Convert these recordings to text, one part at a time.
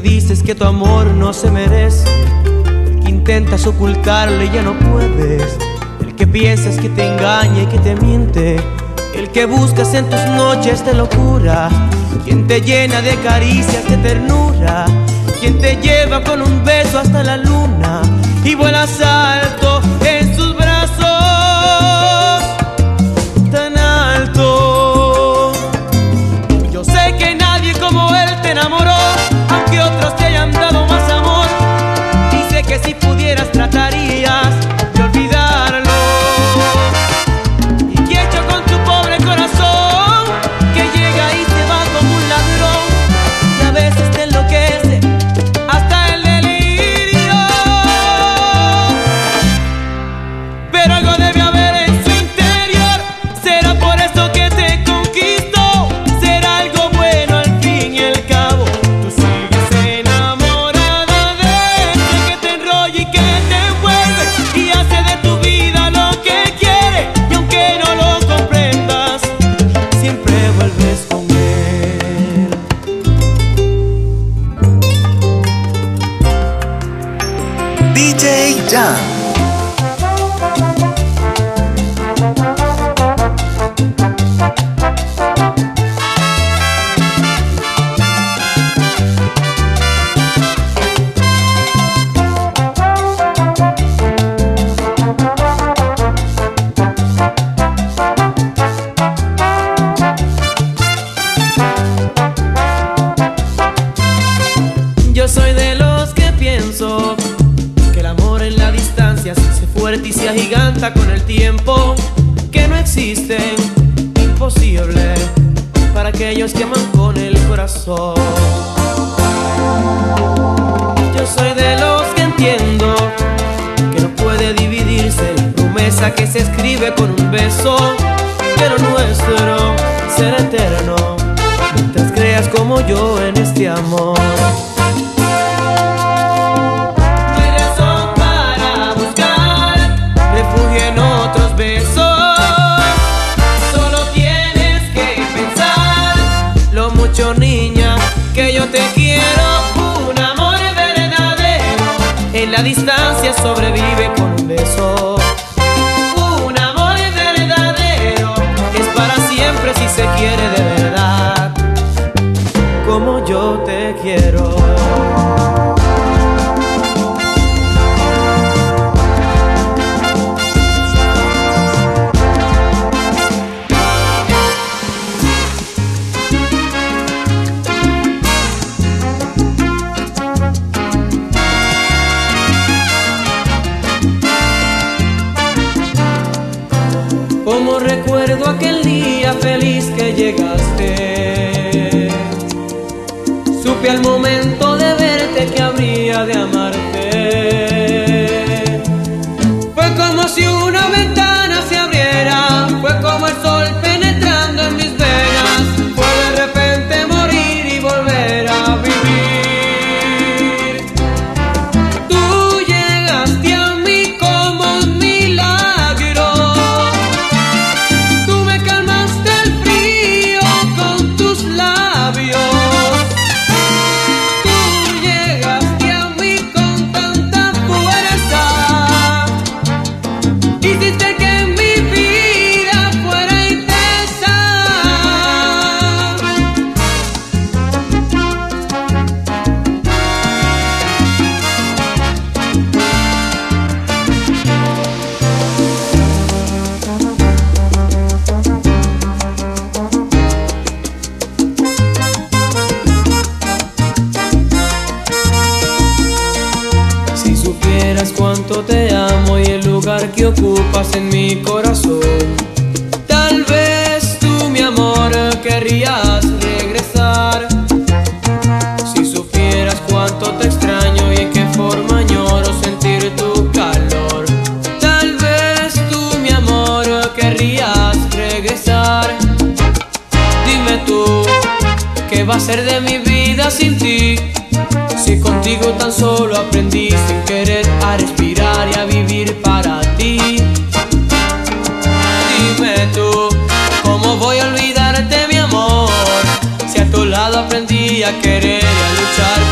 que dices que tu amor no se merece, el que intentas ocultarlo y ya no puedes, el que piensas que te engaña y que te miente, el que buscas en tus noches de locura, quien te llena de caricias, de ternura, quien te lleva con un beso hasta la luna. Y vuelas alto en con el tiempo, que no existen imposible para aquellos que aman con el corazón. Yo soy de los que entiendo que no puede dividirse la promesa que se escribe con un beso, pero nuestro será eterno mientras creas como yo en este amor. Niña, que yo te quiero. Un amor verdadero en la distancia sobrevive con un beso. Un amor verdadero es para siempre si se quiere de verdad. Como yo te quiero. Llegaste. ¿Qué va a ser de mi vida sin ti? Si contigo tan solo aprendí sin querer a respirar y a vivir para ti. Dime tú, ¿cómo voy a olvidarte mi amor? Si a tu lado aprendí a querer y a luchar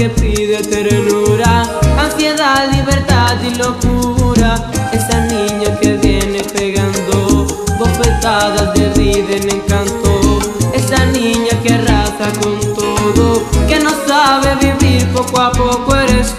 que pide ternura, ansiedad, libertad y locura. Esa niña que viene pegando bofetadas de vida en encanto. Esa niña que arrasa con todo, que no sabe vivir poco a poco eres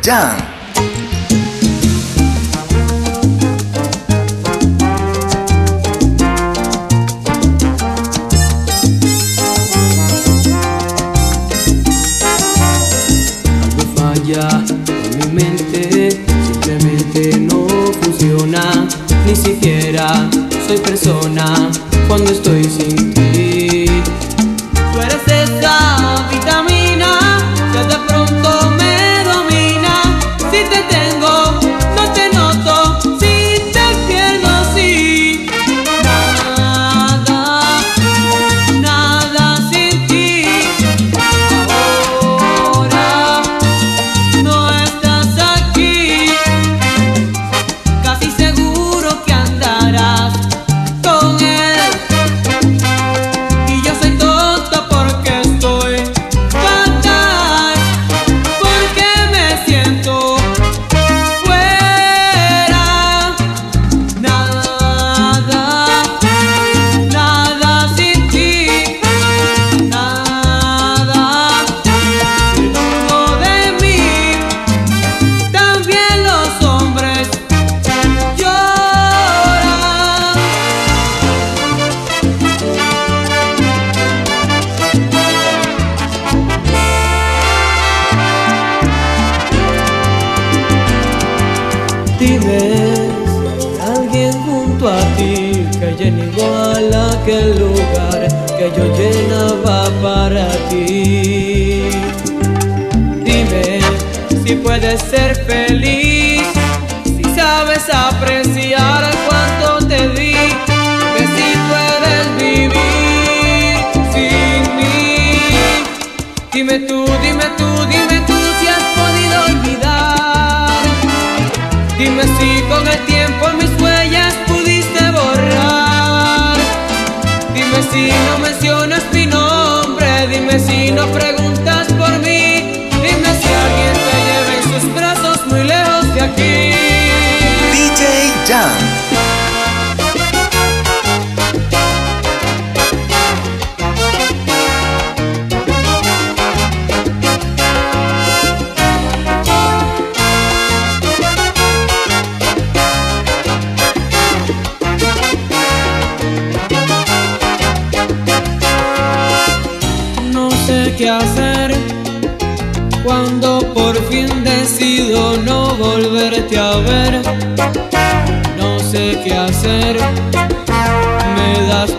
Algo falla en mi mente, simplemente no funciona, ni siquiera soy persona cuando estoy sin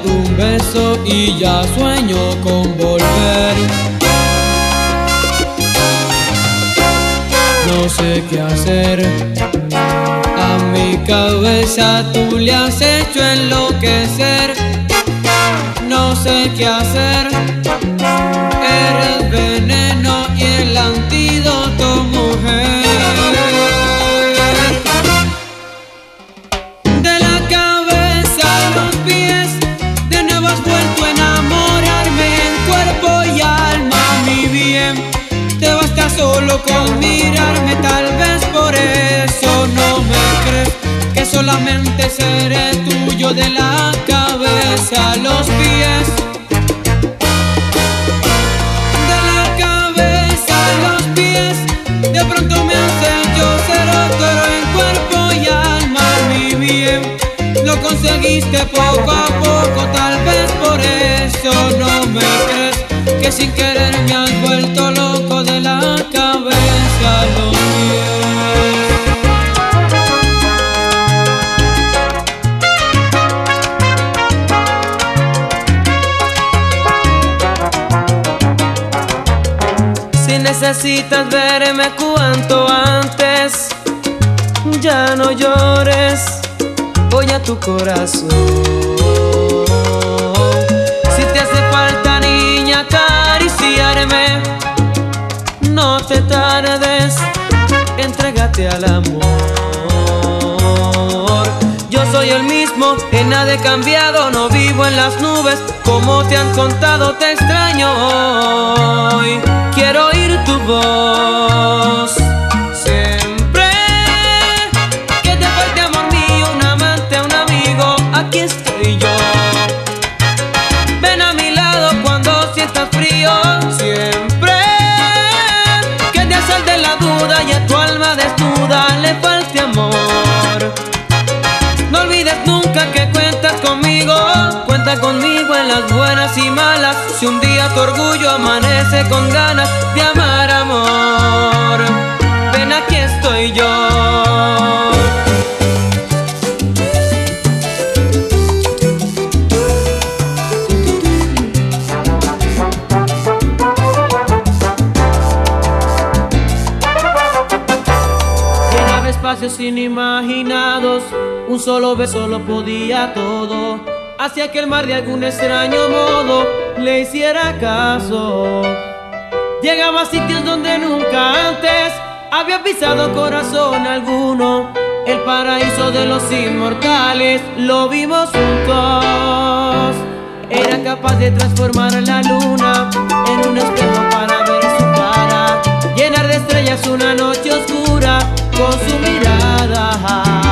tú. y ya sueño con volver. No sé qué hacer. A mi cabeza tú le has hecho enloquecer. No sé qué hacer. Eres veneno y el antídoto, con mirarme, tal vez por eso no me crees que solamente seré tuyo de la cabeza a los pies. De la cabeza a los pies, de pronto me hace yo ser otro en cuerpo y alma, mi bien. Lo conseguiste poco a poco, tal vez por eso no me crees que sin querer necesitas verme cuanto antes, ya no llores, voy a tu corazón. no te tardes, entrégate al amor. Nada he cambiado, no vivo en las nubes, como te han contado, te extraño hoy. Quiero oír tu voz. Con ganas de amar amor, ven aquí estoy yo. Llenaba espacios inimaginados, un solo beso lo podía todo. Hacía que el mar de algún extraño modo le hiciera caso. Llegaba a sitios donde nunca antes había pisado corazón alguno. El paraíso de los inmortales lo vimos juntos. Era capaz de transformar la luna en un espejo para ver su cara. Llenar de estrellas una noche oscura con su mirada.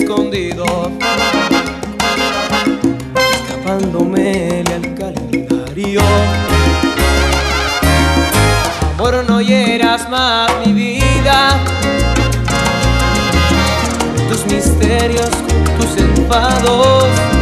Escondido. Escapándome al calendario. Amor, no hieras más mi vida. Tus misterios, tus enfados.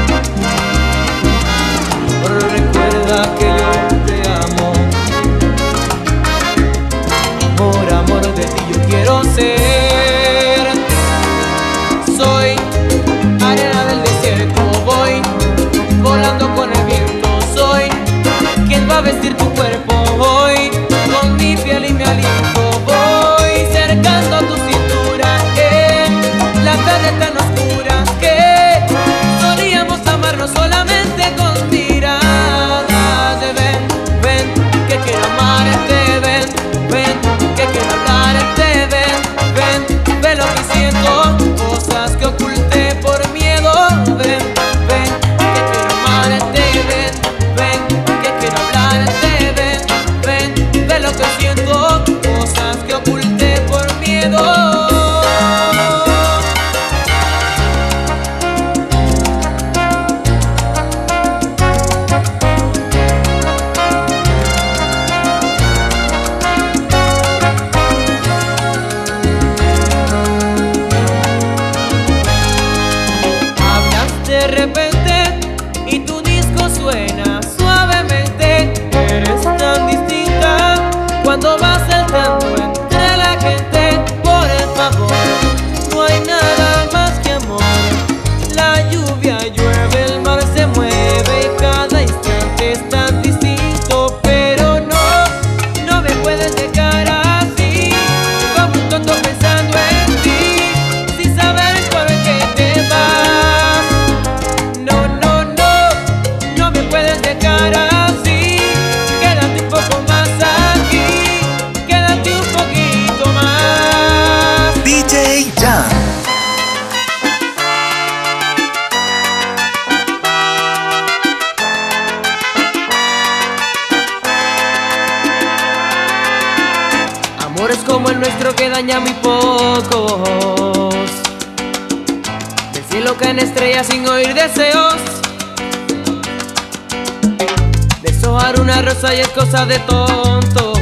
De tontos.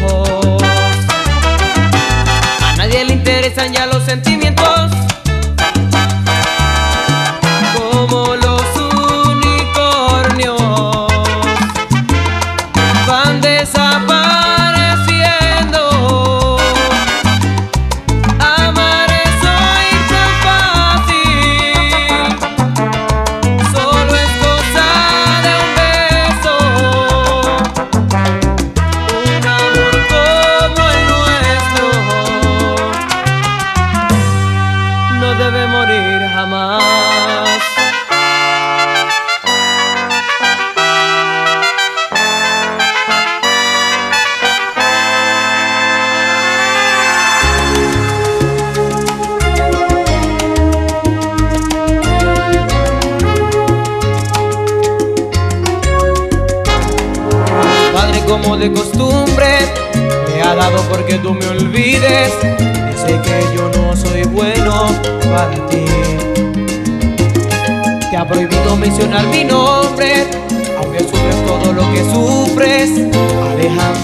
A nadie le interesan ya los sentimientos. Como los unicornios van desapareciendo.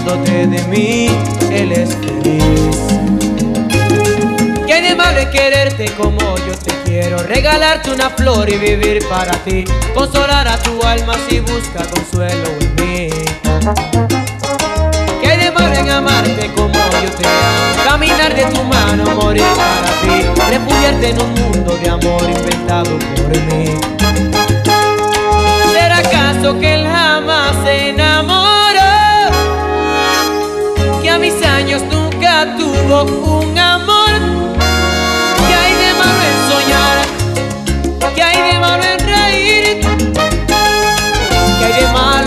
Alejándote de mí, él es feliz. ¿Qué de malo en quererte como yo te quiero? Regalarte una flor y vivir para ti. Consolar a tu alma si busca consuelo en mí. ¿Qué de malo en amarte como yo te amo? Caminar de tu mano, morir para ti. Refugiarte en un mundo de amor inventado por mí. ¿Será acaso que él jamás se enamoró? A mis años nunca tuvo un amor. ¿Qué hay de malo en soñar? ¿Qué hay de malo en reír? ¿Qué hay de malo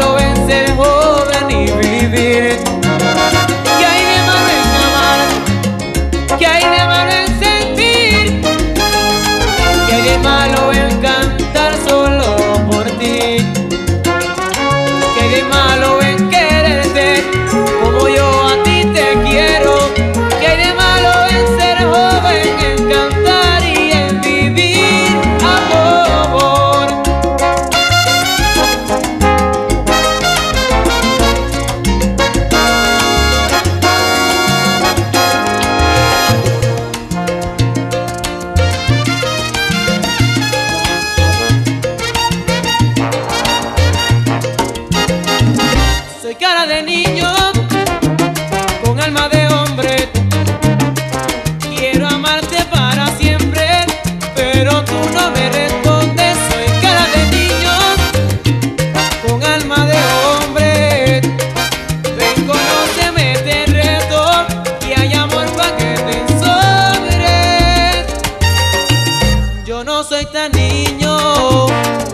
Yo no soy tan niño,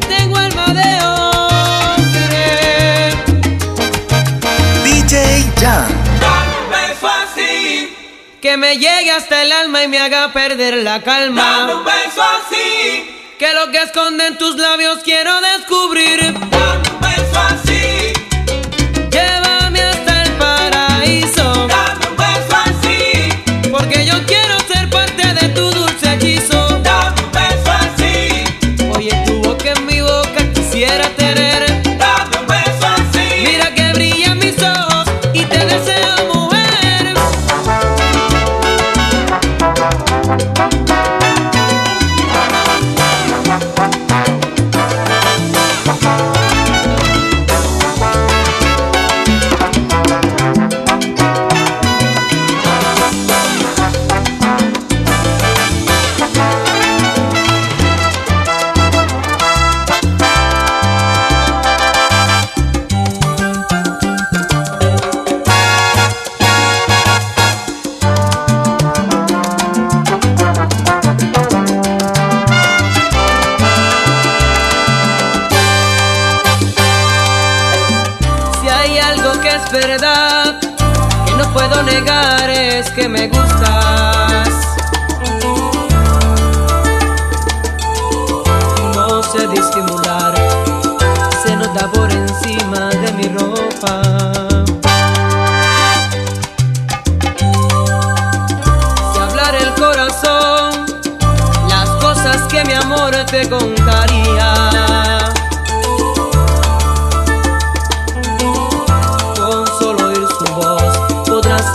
tengo alma de hombre. DJ Jan. Dame un beso así, Que me llegue hasta el alma y me haga perder la dame calma. un beso así, Que lo que esconden tus labios quiero descubrir. dame un beso así,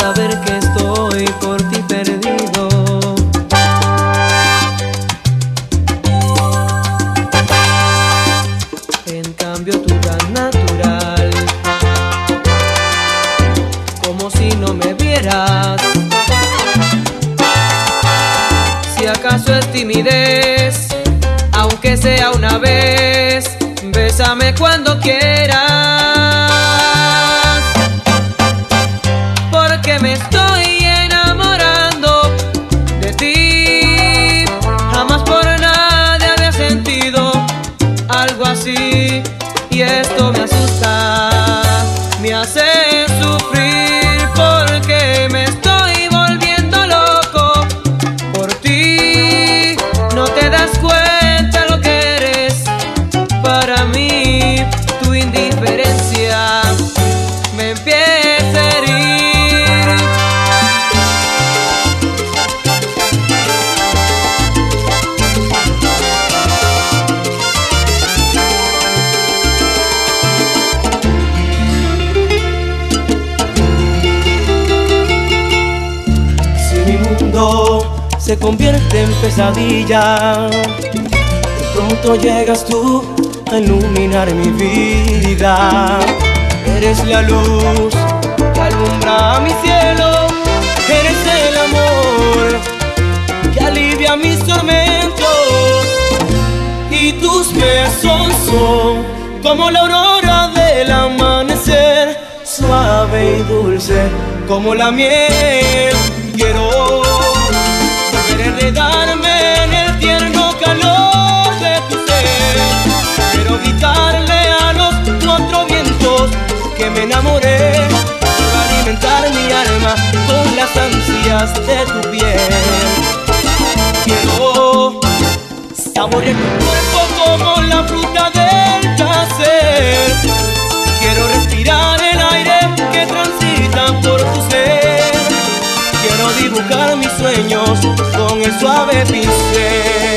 saber que convierte en pesadilla, de pronto llegas tú a iluminar mi vida. Eres la luz que alumbra mi cielo, eres el amor que alivia mis tormentos. Y tus besos son como la aurora del amanecer, suave y dulce como la miel. Me enamoré. Quiero alimentar mi alma con las ansias de tu piel. Quiero Saborear tu cuerpo como la fruta del placer. Quiero respirar el aire que transita por tu ser. Quiero dibujar mis sueños con el suave pincel